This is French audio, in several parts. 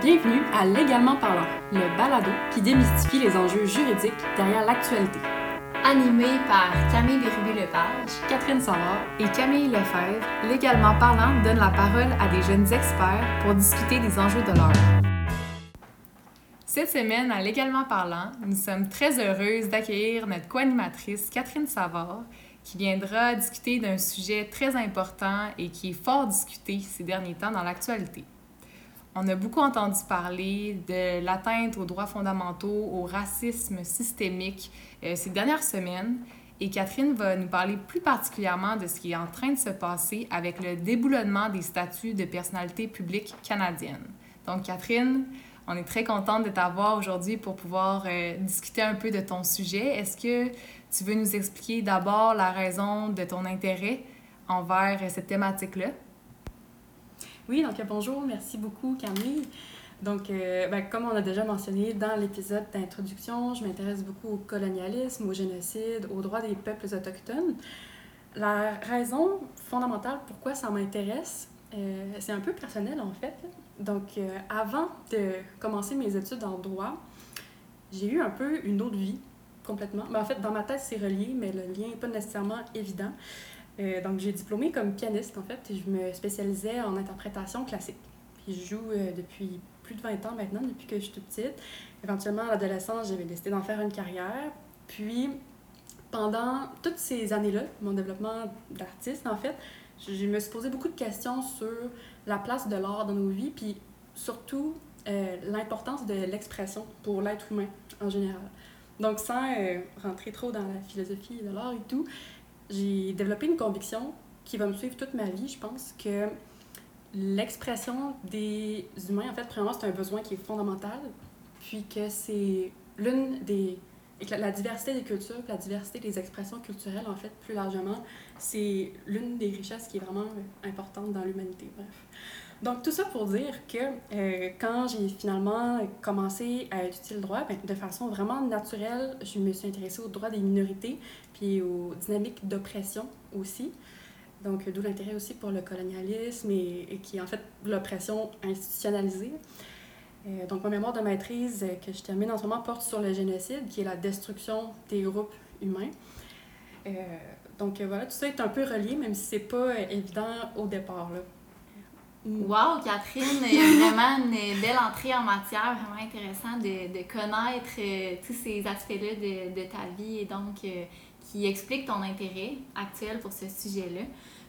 Bienvenue à Légalement parlant, le balado qui démystifie les enjeux juridiques derrière l'actualité. Animé par Camille Bérubé-Lepage, Catherine Savard et Camille Lefebvre, Légalement parlant donne la parole à des jeunes experts pour discuter des enjeux de l'heure. Cette semaine, à Légalement parlant, nous sommes très heureuses d'accueillir notre co-animatrice Catherine Savard, qui viendra discuter d'un sujet très important et qui est fort discuté ces derniers temps dans l'actualité. On a beaucoup entendu parler de l'atteinte aux droits fondamentaux, au racisme systémique euh, ces dernières semaines. Et Catherine va nous parler plus particulièrement de ce qui est en train de se passer avec le déboulonnement des statuts de personnalité publique canadienne. Donc, Catherine, on est très contente de t'avoir aujourd'hui pour pouvoir euh, discuter un peu de ton sujet. Est-ce que tu veux nous expliquer d'abord la raison de ton intérêt envers cette thématique-là? Oui, donc bonjour, merci beaucoup Camille. Donc, euh, ben, comme on a déjà mentionné dans l'épisode d'introduction, je m'intéresse beaucoup au colonialisme, au génocide, aux droits des peuples autochtones. La raison fondamentale pourquoi ça m'intéresse, euh, c'est un peu personnel en fait. Donc, euh, avant de commencer mes études en droit, j'ai eu un peu une autre vie complètement. Mais en fait, dans ma tête, c'est relié, mais le lien n'est pas nécessairement évident. Euh, donc, j'ai diplômé comme pianiste, en fait, et je me spécialisais en interprétation classique. Puis, je joue euh, depuis plus de 20 ans maintenant, depuis que je suis toute petite. Éventuellement, à l'adolescence, j'avais décidé d'en faire une carrière. Puis, pendant toutes ces années-là, mon développement d'artiste, en fait, je, me suis posé beaucoup de questions sur la place de l'art dans nos vies, puis surtout euh, l'importance de l'expression pour l'être humain en général. Donc, sans rentrer trop dans la philosophie de l'art et tout, j'ai développé une conviction qui va me suivre toute ma vie. Je pense que l'expression des humains, en fait, premièrement, c'est un besoin qui est fondamental, puis que c'est l'une des... La diversité des cultures, la diversité des expressions culturelles, en fait, plus largement, c'est l'une des richesses qui est vraiment importante dans l'humanité. Bref. Donc, tout ça pour dire que euh, quand j'ai finalement commencé à étudier le droit, ben, de façon vraiment naturelle, je me suis intéressée aux droits des minorités, puis aux dynamiques d'oppression aussi. Donc, d'où l'intérêt aussi pour le colonialisme et, qui est en fait l'oppression institutionnalisée. Euh, donc, mon mémoire de maîtrise euh, que je termine en ce moment porte sur le génocide, qui est la destruction des groupes humains. donc, voilà, tout ça est un peu relié, même si c'est pas évident au départ. Là. Wow, Catherine, vraiment une belle entrée en matière, vraiment intéressant de, de connaître euh, tous ces aspects-là de, de, ta vie et donc euh, qui explique ton intérêt actuel pour ce sujet-là.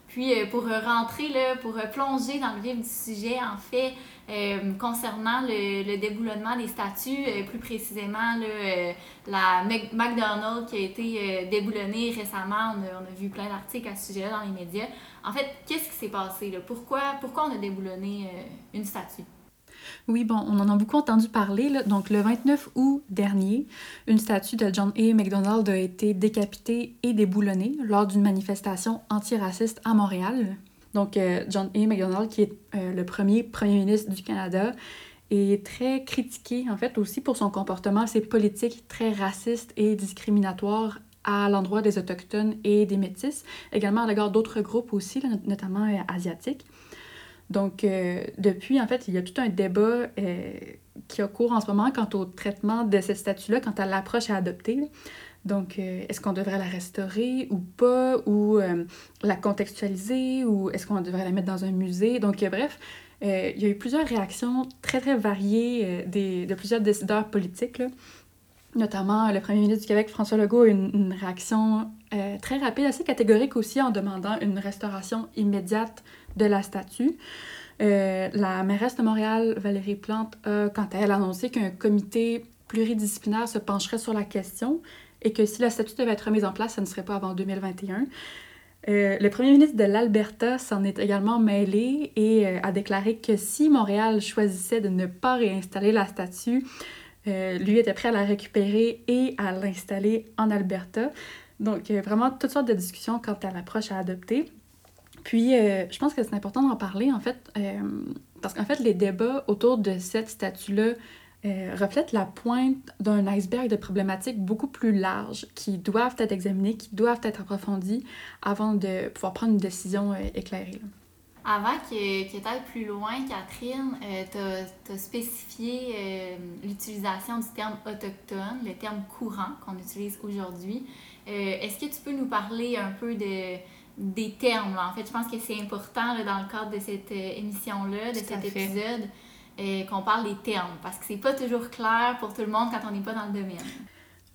Puis euh, pour rentrer, là, pour plonger dans le vif du sujet, en fait, euh, concernant le, déboulonnement des statuts, euh, plus précisément là, la McDonald's qui a été déboulonnée récemment, on a, vu plein d'articles à ce sujet-là dans les médias. En fait, qu'est-ce qui s'est passé? Là? Pourquoi, pourquoi on a déboulonné une statue? Oui, bon, on en a beaucoup entendu parler. Là. Donc, le 29 août dernier, une statue de John A. MacDonald a été décapitée et déboulonnée lors d'une manifestation antiraciste à Montréal. Donc, euh, John A. MacDonald, qui est euh, le premier premier ministre du Canada, est très critiqué, en fait, aussi pour son comportement, ses politiques très racistes et discriminatoires à l'endroit des Autochtones et des Métis, également à l'égard d'autres groupes aussi, notamment euh, asiatiques. Donc, depuis, en fait, il y a tout un débat qui a cours en ce moment quant au traitement de ce statut-là, quant à l'approche à adopter. Donc, euh, est-ce qu'on devrait la restaurer ou pas, ou la contextualiser, ou est-ce qu'on devrait la mettre dans un musée? Donc, bref, il y a eu plusieurs réactions très, très variées des, de plusieurs décideurs politiques. Là. Notamment, le premier ministre du Québec, François Legault, a eu une, réaction très rapide, assez catégorique aussi, en demandant une restauration immédiate de la statue. Euh, la mairesse de Montréal, Valérie Plante, a quant à elle annoncé qu'un comité pluridisciplinaire se pencherait sur la question et que si la statue devait être remise en place, ça ne serait pas avant 2021. Euh, le premier ministre de l'Alberta s'en est également mêlé et euh, a déclaré que si Montréal choisissait de ne pas réinstaller la statue, lui était prêt à la récupérer et à l'installer en Alberta. Donc, vraiment toutes sortes de discussions quant à l'approche à adopter. Puis, euh, je pense que c'est important d'en parler, en fait, euh, parce qu'en fait, les débats autour de cette statue-là euh, reflètent la pointe d'un iceberg de problématiques beaucoup plus larges qui doivent être examinées, qui doivent être approfondies avant de pouvoir prendre une décision éclairée. Avant que, que tu ailles plus loin, Catherine, euh, tu as, spécifié euh, l'utilisation du terme autochtone, le terme courant qu'on utilise aujourd'hui. Euh, est-ce que tu peux nous parler un peu de, des termes? En fait, je pense que c'est important dans le cadre de cette émission-là, de cet épisode, qu'on parle des termes, parce que c'est pas toujours clair pour tout le monde quand on n'est pas dans le domaine.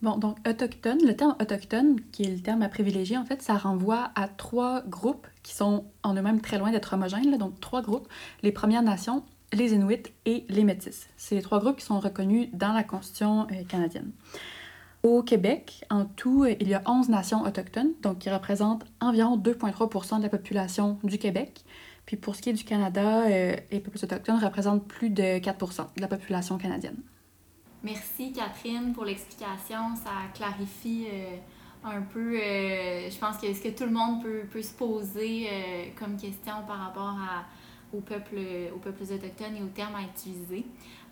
Bon, donc autochtone, le terme autochtone, qui est le terme à privilégier, en fait, ça renvoie à trois groupes qui sont en eux-mêmes très loin d'être homogènes. donc trois groupes, les Premières Nations, les Inuits et les Métis. C'est les trois groupes qui sont reconnus dans la Constitution euh, canadienne. Au Québec, en tout, euh, il y a 11 nations autochtones, donc qui représentent environ 2,3% de la population du Québec. Puis pour ce qui est du Canada, euh, les peuples autochtones représentent plus de 4% de la population canadienne. Merci Catherine pour l'explication. Ça clarifie euh, un peu, euh, je pense que ce que tout le monde peut, peut se poser comme question par rapport à, aux, peuples, aux peuples autochtones et aux termes à utiliser.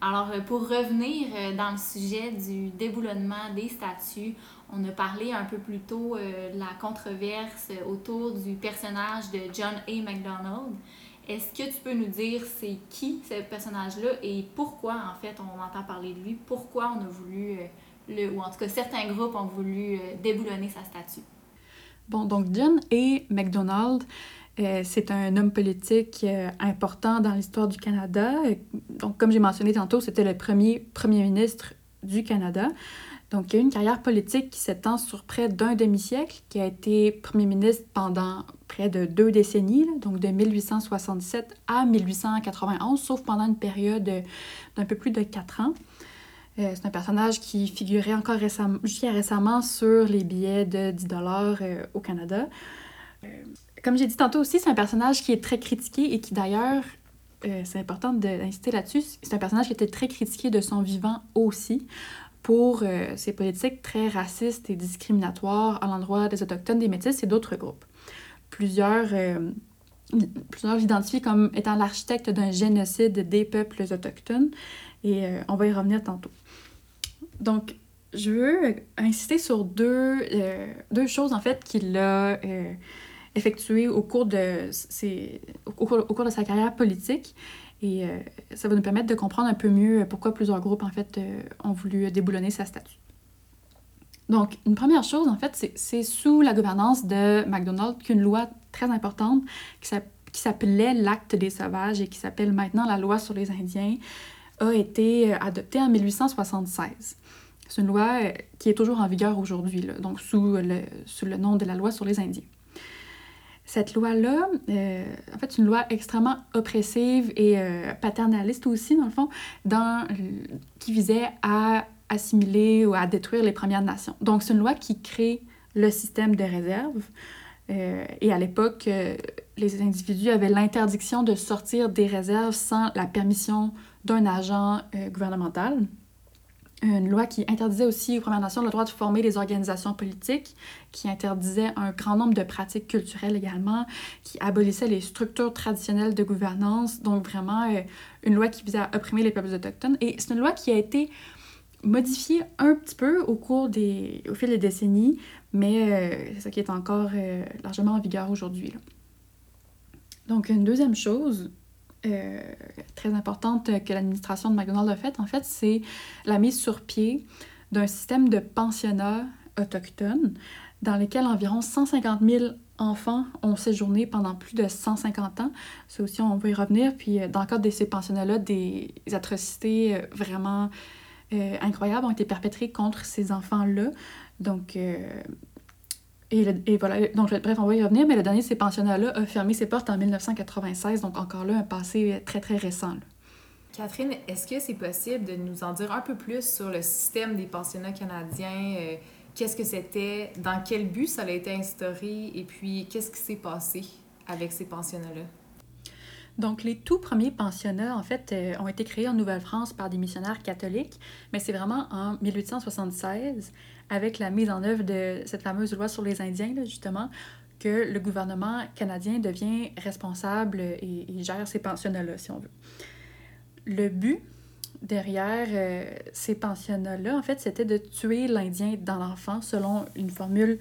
Alors, pour revenir dans le sujet du déboulonnement des statues, on a parlé un peu plus tôt de la controverse autour du personnage de John A. MacDonald. Est-ce que tu peux nous dire c'est qui ce personnage-là et pourquoi, en fait, on entend parler de lui? Pourquoi on a voulu, euh, le, ou en tout cas certains groupes ont voulu euh, déboulonner sa statue? Bon, donc John A. MacDonald, euh, c'est un homme politique important dans l'histoire du Canada. Donc, comme j'ai mentionné tantôt, c'était le premier premier ministre du Canada. Donc, il a une carrière politique qui s'étend sur près d'un demi-siècle, qui a été premier ministre pendant près de deux décennies, donc de 1867 à 1891, sauf pendant une période d'un peu plus de quatre ans. Euh, c'est un personnage qui figurait encore récemment, jusqu'à récemment sur les billets de 10 dollars euh, au Canada. Euh, comme j'ai dit tantôt aussi, c'est un personnage qui est très critiqué et qui d'ailleurs, c'est important d'insister là-dessus, c'est un personnage qui était très critiqué de son vivant aussi pour euh, ces politiques très racistes et discriminatoires à l'endroit des Autochtones, des Métis et d'autres groupes. Plusieurs, euh, plusieurs l'identifient comme étant l'architecte d'un génocide des peuples autochtones et euh, on va y revenir tantôt. Donc, je veux insister sur deux, deux choses en fait qu'il a effectuées au cours, de ses, au cours, au cours de sa carrière politique et euh, ça va nous permettre de comprendre un peu mieux pourquoi plusieurs groupes, en fait, euh, ont voulu déboulonner sa statue. Donc, une première chose, en fait, c'est sous la gouvernance de MacDonald qu'une loi très importante qui s'appelait l'Acte des sauvages et qui s'appelle maintenant la loi sur les Indiens a été euh, adoptée en 1876. C'est une loi qui est toujours en vigueur aujourd'hui, donc sous le, sous le nom de la loi sur les Indiens. Cette loi-là, euh, en fait, une loi extrêmement oppressive et euh, paternaliste aussi, dans le fond, qui visait à assimiler ou à détruire les Premières Nations. Donc, c'est une loi qui crée le système de réserve. Euh, et à l'époque, les individus avaient l'interdiction de sortir des réserves sans la permission d'un agent gouvernemental une loi qui interdisait aussi aux Premières Nations le droit de former des organisations politiques, qui interdisait un grand nombre de pratiques culturelles également, qui abolissait les structures traditionnelles de gouvernance, donc vraiment euh, une loi qui visait à opprimer les peuples autochtones. Et c'est une loi qui a été modifiée un petit peu au cours des, au fil des décennies, mais euh, c'est ça qui est encore euh, largement en vigueur aujourd'hui. Donc une deuxième chose, euh, très importante que l'administration de McDonald's a faite, en fait, c'est la mise sur pied d'un système de pensionnats autochtones dans lequel environ 150 000 enfants ont séjourné pendant plus de 150 ans. Ça aussi, on va y revenir. Puis, euh, dans le cadre de ces pensionnats-là, des atrocités euh, vraiment incroyables ont été perpétrées contre ces enfants-là. Donc, et, voilà, donc bref, on va y revenir, mais le dernier de ces pensionnats-là a fermé ses portes en 1996, donc encore là, un passé très, très récent. Catherine, est-ce que c'est possible de nous en dire un peu plus sur le système des pensionnats canadiens? Euh, qu'est-ce que c'était? Dans quel but ça a été instauré? Et puis, qu'est-ce qui s'est passé avec ces pensionnats-là? Donc, les tout premiers pensionnats, en fait, euh, ont été créés en Nouvelle-France par des missionnaires catholiques, mais c'est vraiment en 1876 avec la mise en œuvre de cette fameuse loi sur les Indiens, justement, que le gouvernement canadien devient responsable et, gère ces pensionnats-là, si on veut. Le but derrière euh, ces pensionnats-là, en fait, c'était de tuer l'Indien dans l'enfant, selon une formule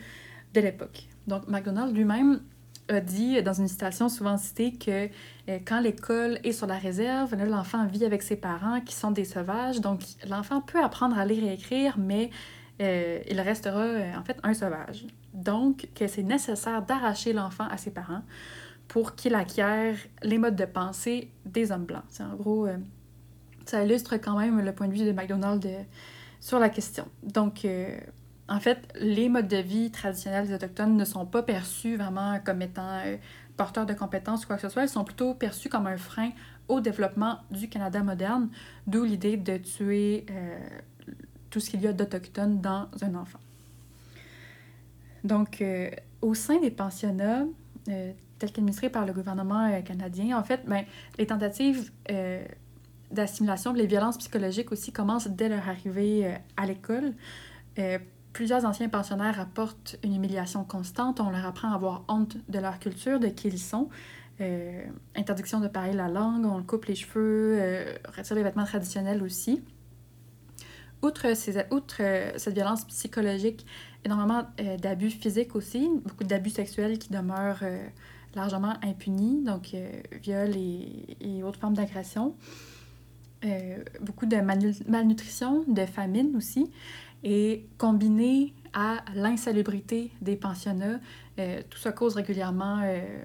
de l'époque. Donc, McDonald lui-même a dit dans une citation souvent citée que euh, quand l'école est sur la réserve, l'enfant vit avec ses parents qui sont des sauvages. Donc, l'enfant peut apprendre à lire et écrire, mais euh, il restera euh, en fait un sauvage. Donc, que c'est nécessaire d'arracher l'enfant à ses parents pour qu'il acquiert les modes de pensée des hommes blancs. C'est en gros, ça illustre quand même le point de vue de McDonald's sur la question. Donc, en fait, les modes de vie traditionnels des Autochtones ne sont pas perçus vraiment comme étant euh, porteurs de compétences ou quoi que ce soit. Ils sont plutôt perçus comme un frein au développement du Canada moderne, d'où l'idée de tuer euh, tout ce qu'il y a d'Autochtones dans un enfant. Donc, euh, au sein des pensionnats, tels qu'administrés par le gouvernement canadien, en fait, ben, les tentatives d'assimilation, les violences psychologiques aussi commencent dès leur arrivée à l'école. Plusieurs anciens pensionnaires rapportent une humiliation constante. On leur apprend à avoir honte de leur culture, de qui ils sont. Euh, interdiction de parler la langue, on coupe les cheveux, euh, retire les vêtements traditionnels aussi. Outre, euh, cette violence psychologique, énormément euh, d'abus physiques aussi, beaucoup d'abus sexuels qui demeurent largement impunis, donc viol et, et, autres formes d'agression. beaucoup de malnutrition, de famine aussi. Et combiné à l'insalubrité des pensionnats, euh, tout ça cause régulièrement euh,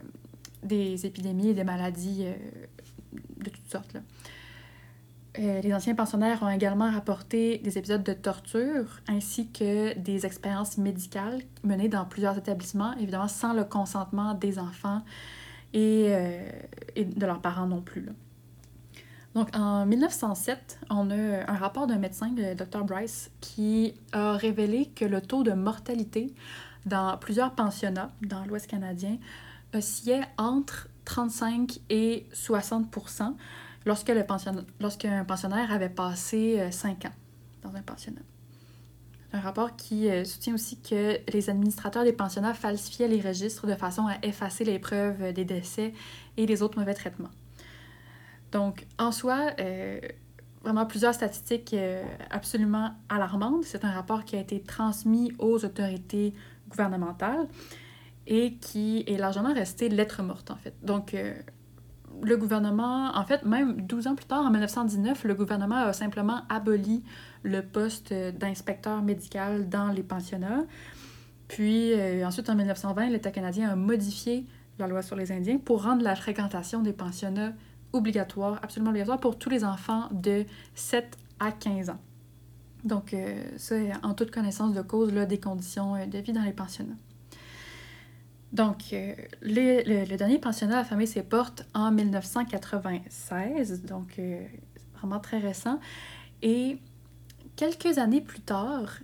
des épidémies et des maladies euh, de toutes sortes. Les anciens pensionnaires ont également rapporté des épisodes de torture ainsi que des expériences médicales menées dans plusieurs établissements, évidemment sans le consentement des enfants et, de leurs parents non plus. Donc, en 1907, on a un rapport d'un médecin, le Dr. Bryce, qui a révélé que le taux de mortalité dans plusieurs pensionnats dans l'Ouest canadien oscillait entre 35 et 60 lorsque le lorsqu'un pensionnaire avait passé 5 euh, ans dans un pensionnat. Un rapport qui euh, soutient aussi que les administrateurs des pensionnats falsifiaient les registres de façon à effacer les preuves des décès et les autres mauvais traitements. Donc, en soi, euh, vraiment plusieurs statistiques euh, absolument alarmantes. C'est un rapport qui a été transmis aux autorités gouvernementales et qui est largement resté lettre morte, en fait. Donc, euh, le gouvernement, en fait, même 12 ans plus tard, en 1919, le gouvernement a simplement aboli le poste d'inspecteur médical dans les pensionnats. Puis, ensuite, en 1920, l'État canadien a modifié la loi sur les Indiens pour rendre la fréquentation des pensionnats obligatoire, absolument obligatoire pour tous les enfants de 7 à 15 ans. Donc, euh, ça, en toute connaissance de cause là, des conditions euh, de vie dans les pensionnats. Donc, euh, le, dernier pensionnat a fermé ses portes en 1996, donc vraiment très récent. Et quelques années plus tard,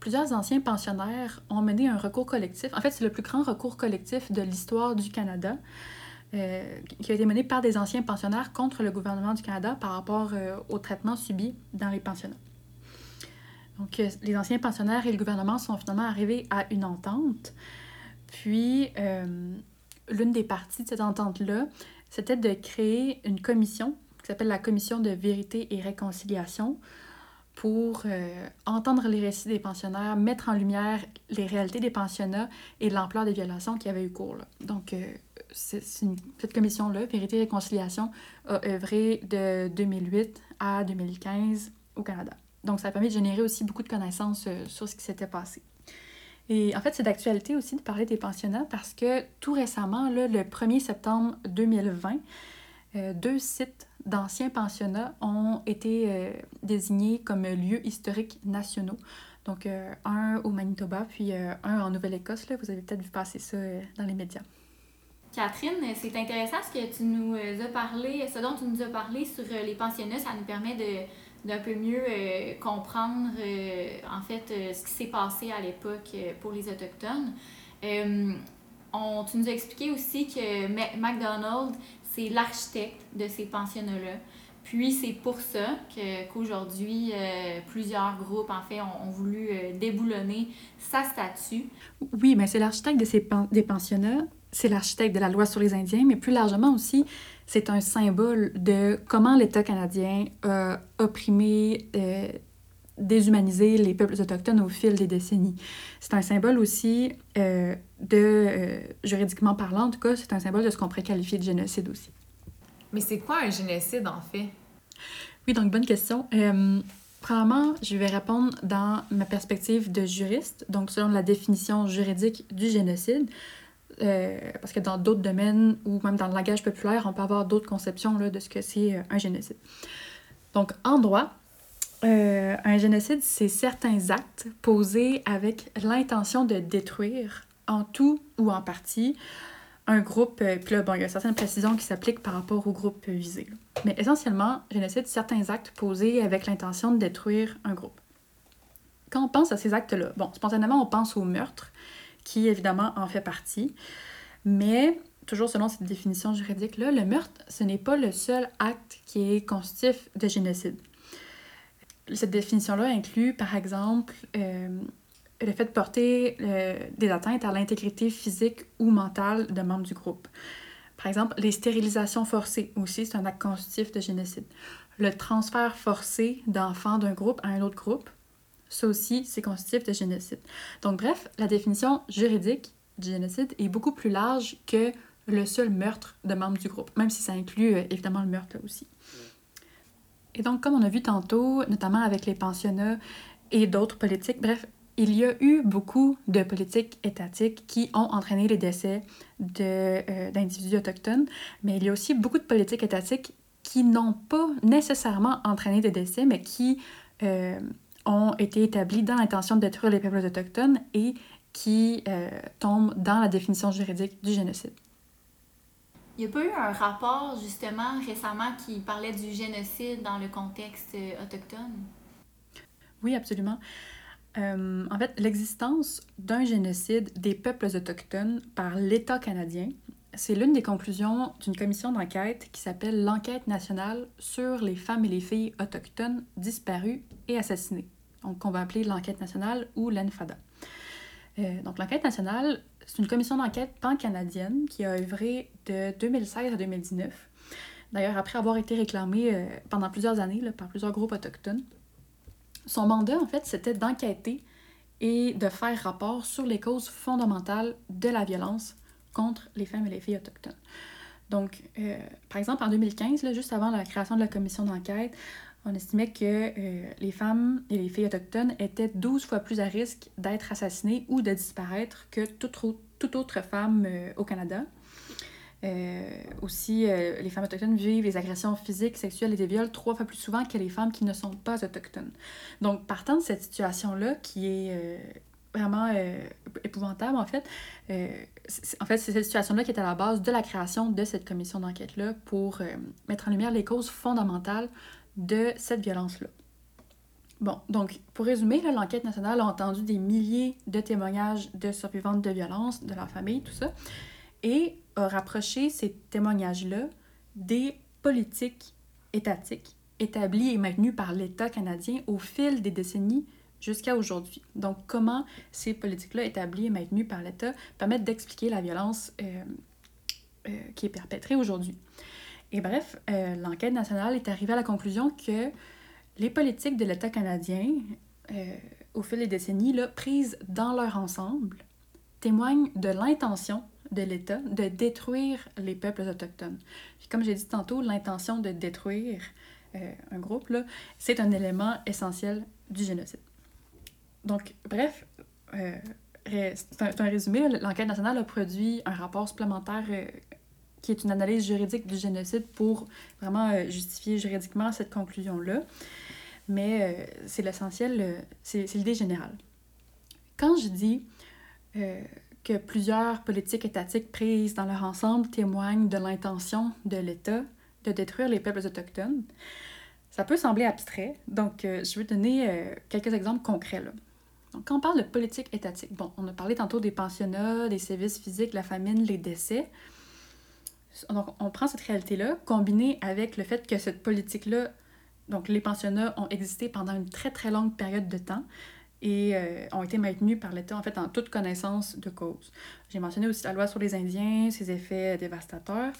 plusieurs anciens pensionnaires ont mené un recours collectif. En fait, c'est le plus grand recours collectif de l'histoire du Canada. Euh, qui a été menée par des anciens pensionnaires contre le gouvernement du Canada par rapport euh, au traitement subi dans les pensionnats. Donc, euh, les anciens pensionnaires et le gouvernement sont finalement arrivés à une entente. Puis, l'une des parties de cette entente-là, c'était de créer une commission qui s'appelle la Commission de vérité et réconciliation pour entendre les récits des pensionnaires, mettre en lumière les réalités des pensionnats et l'ampleur des violations qui avaient eu cours. Donc, cette commission-là, Vérité et Réconciliation, a œuvré de 2008 à 2015 au Canada. Donc, ça a permis de générer aussi beaucoup de connaissances euh, sur ce qui s'était passé. Et en fait, c'est d'actualité aussi de parler des pensionnats parce que tout récemment, le 1er septembre 2020, euh, deux sites d'anciens pensionnats ont été euh, désignés comme lieux historiques nationaux. Donc, un au Manitoba, puis un en Nouvelle-Écosse. Vous avez peut-être vu passer ça dans les médias. Catherine, c'est intéressant ce que tu nous euh, as parlé, ce dont tu nous as parlé sur euh, les pensionnats. Ça nous permet de, d'un peu mieux euh, comprendre en fait ce qui s'est passé à l'époque pour les Autochtones. on, tu nous as expliqué aussi que McDonald, c'est l'architecte de ces pensionnats-là. Puis c'est pour ça qu'aujourd'hui, plusieurs groupes, en fait, ont, voulu déboulonner sa statue. Oui, mais c'est l'architecte de ces des pensionnats c'est l'architecte de la loi sur les Indiens, mais plus largement aussi, c'est un symbole de comment l'État canadien a opprimé euh, déshumaniser les peuples autochtones au fil des décennies. C'est un symbole aussi de, juridiquement parlant, en tout cas, c'est un symbole de ce qu'on pourrait qualifier de génocide aussi. Mais c'est quoi un génocide en fait? Oui, donc bonne question. Premièrement, je vais répondre dans ma perspective de juriste, donc selon la définition juridique du génocide, euh, parce que dans d'autres domaines ou même dans le langage populaire, on peut avoir d'autres conceptions là, de ce que c'est euh, un génocide. Donc, en droit, euh, un génocide, c'est certains actes posés avec l'intention de détruire en tout ou en partie un groupe, euh, puis là, bon, il y a certaines précisions qui s'appliquent par rapport au groupe visé. Mais essentiellement, génocide, certains actes posés avec l'intention de détruire un groupe. Quand on pense à ces actes-là, bon, spontanément, on pense au meurtre, qui évidemment en fait partie, mais toujours selon cette définition juridique-là, le meurtre, ce n'est pas le seul acte qui est constitutif de génocide. Cette définition-là inclut, par exemple, euh, le fait de porter euh, des atteintes à l'intégrité physique ou mentale de membres du groupe. Par exemple, les stérilisations forcées aussi, c'est un acte constitutif de génocide. Le transfert forcé d'enfants d'un groupe à un autre groupe, ça aussi, c'est constitutif de génocide. Donc, bref, la définition juridique du génocide est beaucoup plus large que le seul meurtre de membres du groupe, même si ça inclut euh, évidemment le meurtre aussi. Et donc, comme on a vu tantôt, notamment avec les pensionnats et d'autres politiques, bref, il y a eu beaucoup de politiques étatiques qui ont entraîné les décès euh, d'individus autochtones, mais il y a aussi beaucoup de politiques étatiques qui n'ont pas nécessairement entraîné des décès, mais qui euh, ont été établies dans l'intention de détruire les peuples autochtones et qui euh, tombent dans la définition juridique du génocide. Il n'y a pas eu un rapport justement récemment qui parlait du génocide dans le contexte autochtone? Oui, absolument. Euh, en fait, l'existence d'un génocide des peuples autochtones par l'État canadien, c'est l'une des conclusions d'une commission d'enquête qui s'appelle l'Enquête nationale sur les femmes et les filles autochtones disparues et assassinées, qu'on va appeler l'Enquête nationale ou l'ENFADA. Euh, donc l'Enquête nationale, c'est une commission d'enquête pan-canadienne qui a œuvré de 2016 à 2019. D'ailleurs, après avoir été réclamée euh, pendant plusieurs années par plusieurs groupes autochtones. Son mandat, en fait, c'était d'enquêter et de faire rapport sur les causes fondamentales de la violence contre les femmes et les filles autochtones. Donc, euh, par exemple, en 2015, là, juste avant la création de la commission d'enquête, on estimait que euh, les femmes et les filles autochtones étaient 12 fois plus à risque d'être assassinées ou de disparaître que toute, autre femme euh, au Canada. Euh, aussi, les femmes autochtones vivent les agressions physiques, sexuelles et des viols trois fois plus souvent que les femmes qui ne sont pas autochtones. Donc, partant de cette situation-là, qui est vraiment épouvantable, en fait, en fait, c'est cette situation-là qui est à la base de la création de cette commission d'enquête-là pour mettre en lumière les causes fondamentales de cette violence-là. Bon, donc, pour résumer, l'enquête nationale a entendu des milliers de témoignages de survivantes de violences, de leur famille, tout ça et a rapproché ces témoignages-là des politiques étatiques établies et maintenues par l'État canadien au fil des décennies jusqu'à aujourd'hui. Donc, comment ces politiques-là établies et maintenues par l'État permettent d'expliquer la violence euh, euh, qui est perpétrée aujourd'hui. Et bref, euh, l'enquête nationale est arrivée à la conclusion que les politiques de l'État canadien, au fil des décennies, là, prises dans leur ensemble, témoignent de l'intention de l'État de détruire les peuples autochtones. Puis comme j'ai dit tantôt, l'intention de détruire euh, un groupe, c'est un élément essentiel du génocide. Donc, bref, euh, c'est un, résumé. L'enquête nationale a produit un rapport supplémentaire euh, qui est une analyse juridique du génocide pour vraiment justifier juridiquement cette conclusion-là. Mais c'est l'essentiel, c'est l'idée générale. Quand je dis que plusieurs politiques étatiques prises dans leur ensemble témoignent de l'intention de l'État de détruire les peuples autochtones. Ça peut sembler abstrait, donc euh, je vais donner euh, quelques exemples concrets. Donc, quand on parle de politique étatique, bon, on a parlé tantôt des pensionnats, des services physiques, la famine, les décès. Donc, on prend cette réalité-là, combinée avec le fait que cette politique-là, donc les pensionnats ont existé pendant une très très longue période de temps, et euh, ont été maintenus par l'État, en fait, en toute connaissance de cause. J'ai mentionné aussi la loi sur les Indiens, ses effets dévastateurs.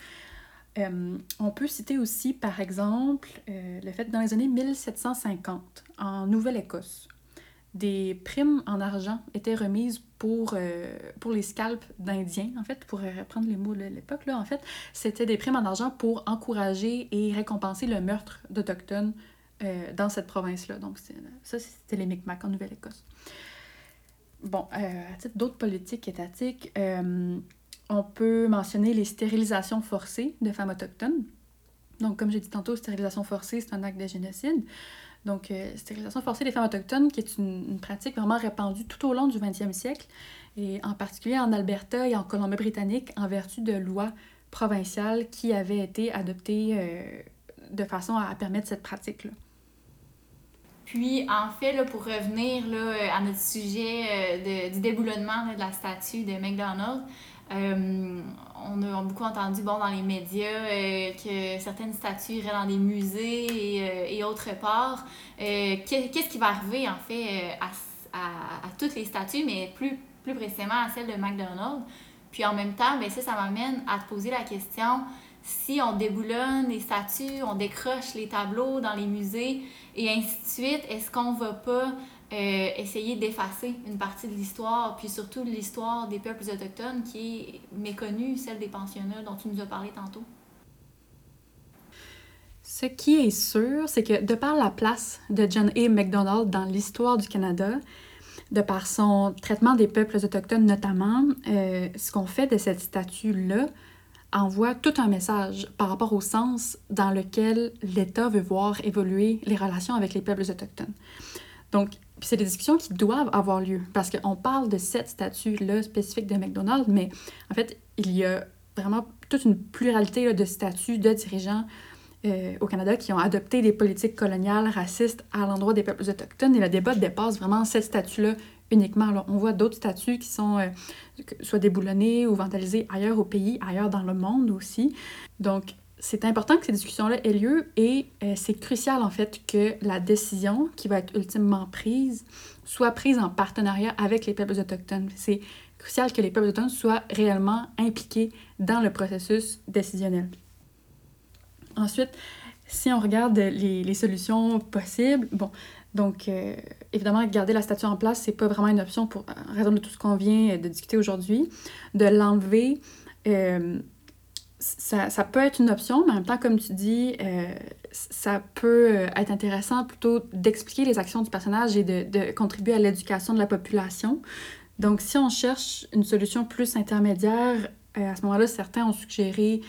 Euh, on peut citer aussi, par exemple, euh, le fait dans les années 1750, en Nouvelle-Écosse, des primes en argent étaient remises pour, euh, pour les scalps d'Indiens, en fait, pour reprendre les mots de l'époque, en fait. C'était des primes en argent pour encourager et récompenser le meurtre d'Autochtones dans cette province-là. Donc, ça, c'était les Micmacs en Nouvelle-Écosse. Bon, à titre d'autres politiques étatiques, on peut mentionner les stérilisations forcées de femmes autochtones. Donc, comme j'ai dit tantôt, stérilisation forcée, c'est un acte de génocide. Donc, euh, stérilisation forcée des femmes autochtones, qui est une, pratique vraiment répandue tout au long du 20e siècle, et en particulier en Alberta et en Colombie-Britannique, en vertu de lois provinciales qui avaient été adoptées euh, de façon à, permettre cette pratique-là. Puis, en fait, là, pour revenir là, à notre sujet euh, de, du déboulonnement de la statue de McDonald's, euh, on a beaucoup entendu bon, dans les médias euh, que certaines statues iraient dans des musées et, euh, et autre part. Qu'est-ce qui va arriver en fait à, à, toutes les statues, mais plus, plus précisément à celle de McDonald's? Puis en même temps, ben, ça, ça m'amène à te poser la question si on déboulonne les statues, on décroche les tableaux dans les musées et ainsi de suite, est-ce qu'on va pas euh, essayer d'effacer une partie de l'histoire, puis surtout l'histoire des peuples autochtones qui est méconnue, celle des pensionnats dont tu nous as parlé tantôt? Ce qui est sûr, c'est que de par la place de John A. MacDonald dans l'histoire du Canada, de par son traitement des peuples autochtones notamment, euh, ce qu'on fait de cette statue-là envoie tout un message par rapport au sens dans lequel l'État veut voir évoluer les relations avec les peuples autochtones. Donc, c'est des discussions qui doivent avoir lieu parce qu'on parle de cette statue-là spécifique de McDonald's, mais en fait, il y a vraiment toute une pluralité de statuts de dirigeants euh, au Canada qui ont adopté des politiques coloniales racistes à l'endroit des peuples autochtones et le débat dépasse vraiment cette statue-là uniquement. Alors, on voit d'autres statues qui sont euh, soit déboulonnées ou vandalisées ailleurs au pays, ailleurs dans le monde aussi. Donc, c'est important que ces discussions-là aient lieu et euh, c'est crucial en fait que la décision qui va être ultimement prise soit prise en partenariat avec les peuples autochtones. C'est crucial que les peuples autochtones soient réellement impliqués dans le processus décisionnel. Ensuite, si on regarde les, les solutions possibles, bon, donc euh, évidemment, garder la statue en place, c'est pas vraiment une option pour raison de tout ce qu'on vient de discuter aujourd'hui. De l'enlever, euh, ça, ça, peut être une option, mais en même temps, comme tu dis, euh, ça peut euh, être intéressant plutôt d'expliquer les actions du personnage et de, contribuer à l'éducation de la population. Donc, si on cherche une solution plus intermédiaire, euh, à ce moment-là, certains ont suggéré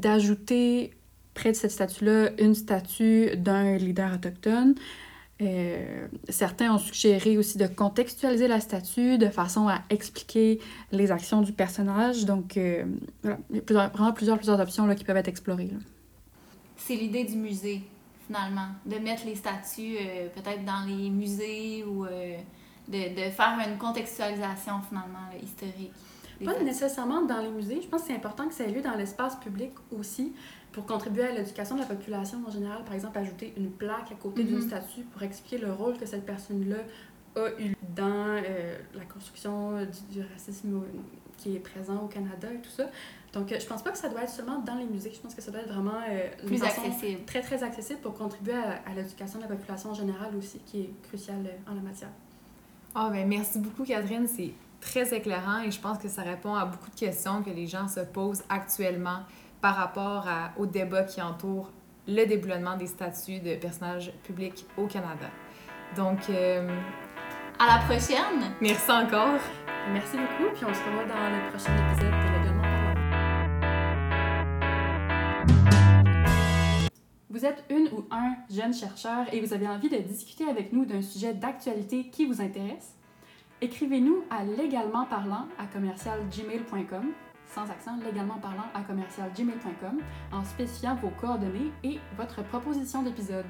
d'ajouter près de cette statue-là une statue d'un leader autochtone. Euh, certains ont suggéré aussi de contextualiser la statue de façon à expliquer les actions du personnage. Donc, euh, voilà, il y a plusieurs, vraiment plusieurs, plusieurs options là, qui peuvent être explorées. C'est l'idée du musée, finalement, de mettre les statues euh, peut-être dans les musées ou de, de, faire une contextualisation, finalement, historique. Pas nécessairement dans les musées. Je pense que c'est important que ça ait lieu dans l'espace public aussi pour contribuer à l'éducation de la population en général, par exemple, ajouter une plaque à côté d'une mhm. statue pour expliquer le rôle que cette personne-là a eu dans euh, la construction du, racisme qui est présent au Canada et tout ça. Donc, euh, je pense pas que ça doit être seulement dans les musées. Je pense que ça doit être vraiment euh, plus accessible. très, très accessible pour contribuer à, l'éducation de la population en général aussi, qui est cruciale en la matière. Ah, ben merci beaucoup, Catherine. C'est très éclairant et je pense que ça répond à beaucoup de questions que les gens se posent actuellement par rapport à, au débat qui entoure le déboulonnement des statuts de personnages publics au Canada. Donc, euh, à la prochaine! Merci encore! Merci beaucoup, puis on se revoit dans le prochain épisode de Légalement parlant. Vous êtes une ou un jeune chercheur et vous avez envie de discuter avec nous d'un sujet d'actualité qui vous intéresse? Écrivez-nous à légalement parlant à commercialgmail.com sans accent, légalement parlant à commercialgmail.com en spécifiant vos coordonnées et votre proposition d'épisode.